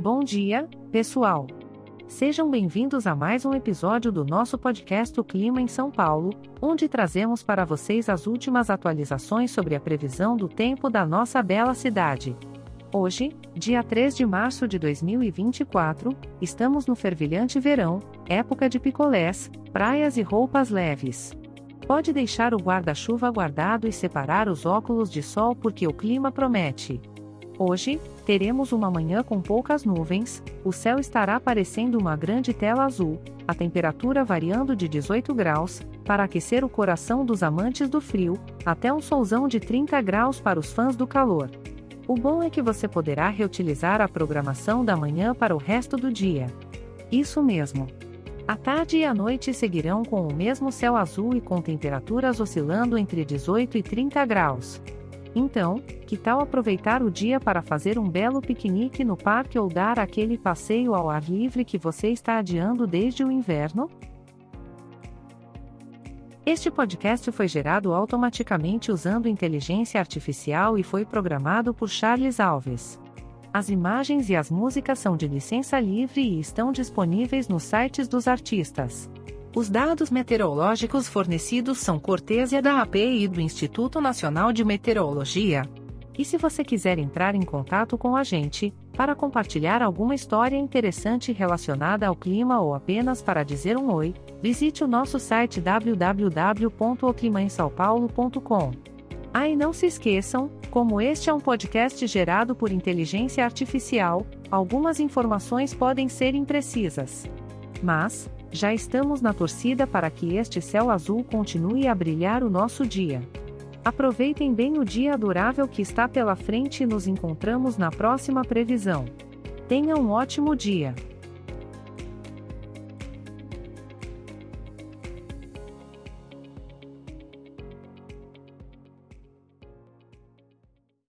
Bom dia, pessoal! Sejam bem-vindos a mais um episódio do nosso podcast O Clima em São Paulo, onde trazemos para vocês as últimas atualizações sobre a previsão do tempo da nossa bela cidade. Hoje, dia 3 de março de 2024, estamos no fervilhante verão, época de picolés, praias e roupas leves. Pode deixar o guarda-chuva guardado e separar os óculos de sol porque o clima promete. Hoje, teremos uma manhã com poucas nuvens, o céu estará parecendo uma grande tela azul, a temperatura variando de 18 graus, para aquecer o coração dos amantes do frio, até um solzão de 30 graus para os fãs do calor. O bom é que você poderá reutilizar a programação da manhã para o resto do dia. Isso mesmo. A tarde e a noite seguirão com o mesmo céu azul e com temperaturas oscilando entre 18 e 30 graus. Então, que tal aproveitar o dia para fazer um belo piquenique no parque ou dar aquele passeio ao ar livre que você está adiando desde o inverno? Este podcast foi gerado automaticamente usando inteligência artificial e foi programado por Charles Alves. As imagens e as músicas são de licença livre e estão disponíveis nos sites dos artistas. Os dados meteorológicos fornecidos são cortesia da API e do Instituto Nacional de Meteorologia. E se você quiser entrar em contato com a gente, para compartilhar alguma história interessante relacionada ao clima ou apenas para dizer um oi, visite o nosso site www.oclimaemsaopaulo.com. Ah, e não se esqueçam, como este é um podcast gerado por inteligência artificial, algumas informações podem ser imprecisas. Mas, já estamos na torcida para que este céu azul continue a brilhar o nosso dia. Aproveitem bem o dia adorável que está pela frente e nos encontramos na próxima previsão. Tenha um ótimo dia!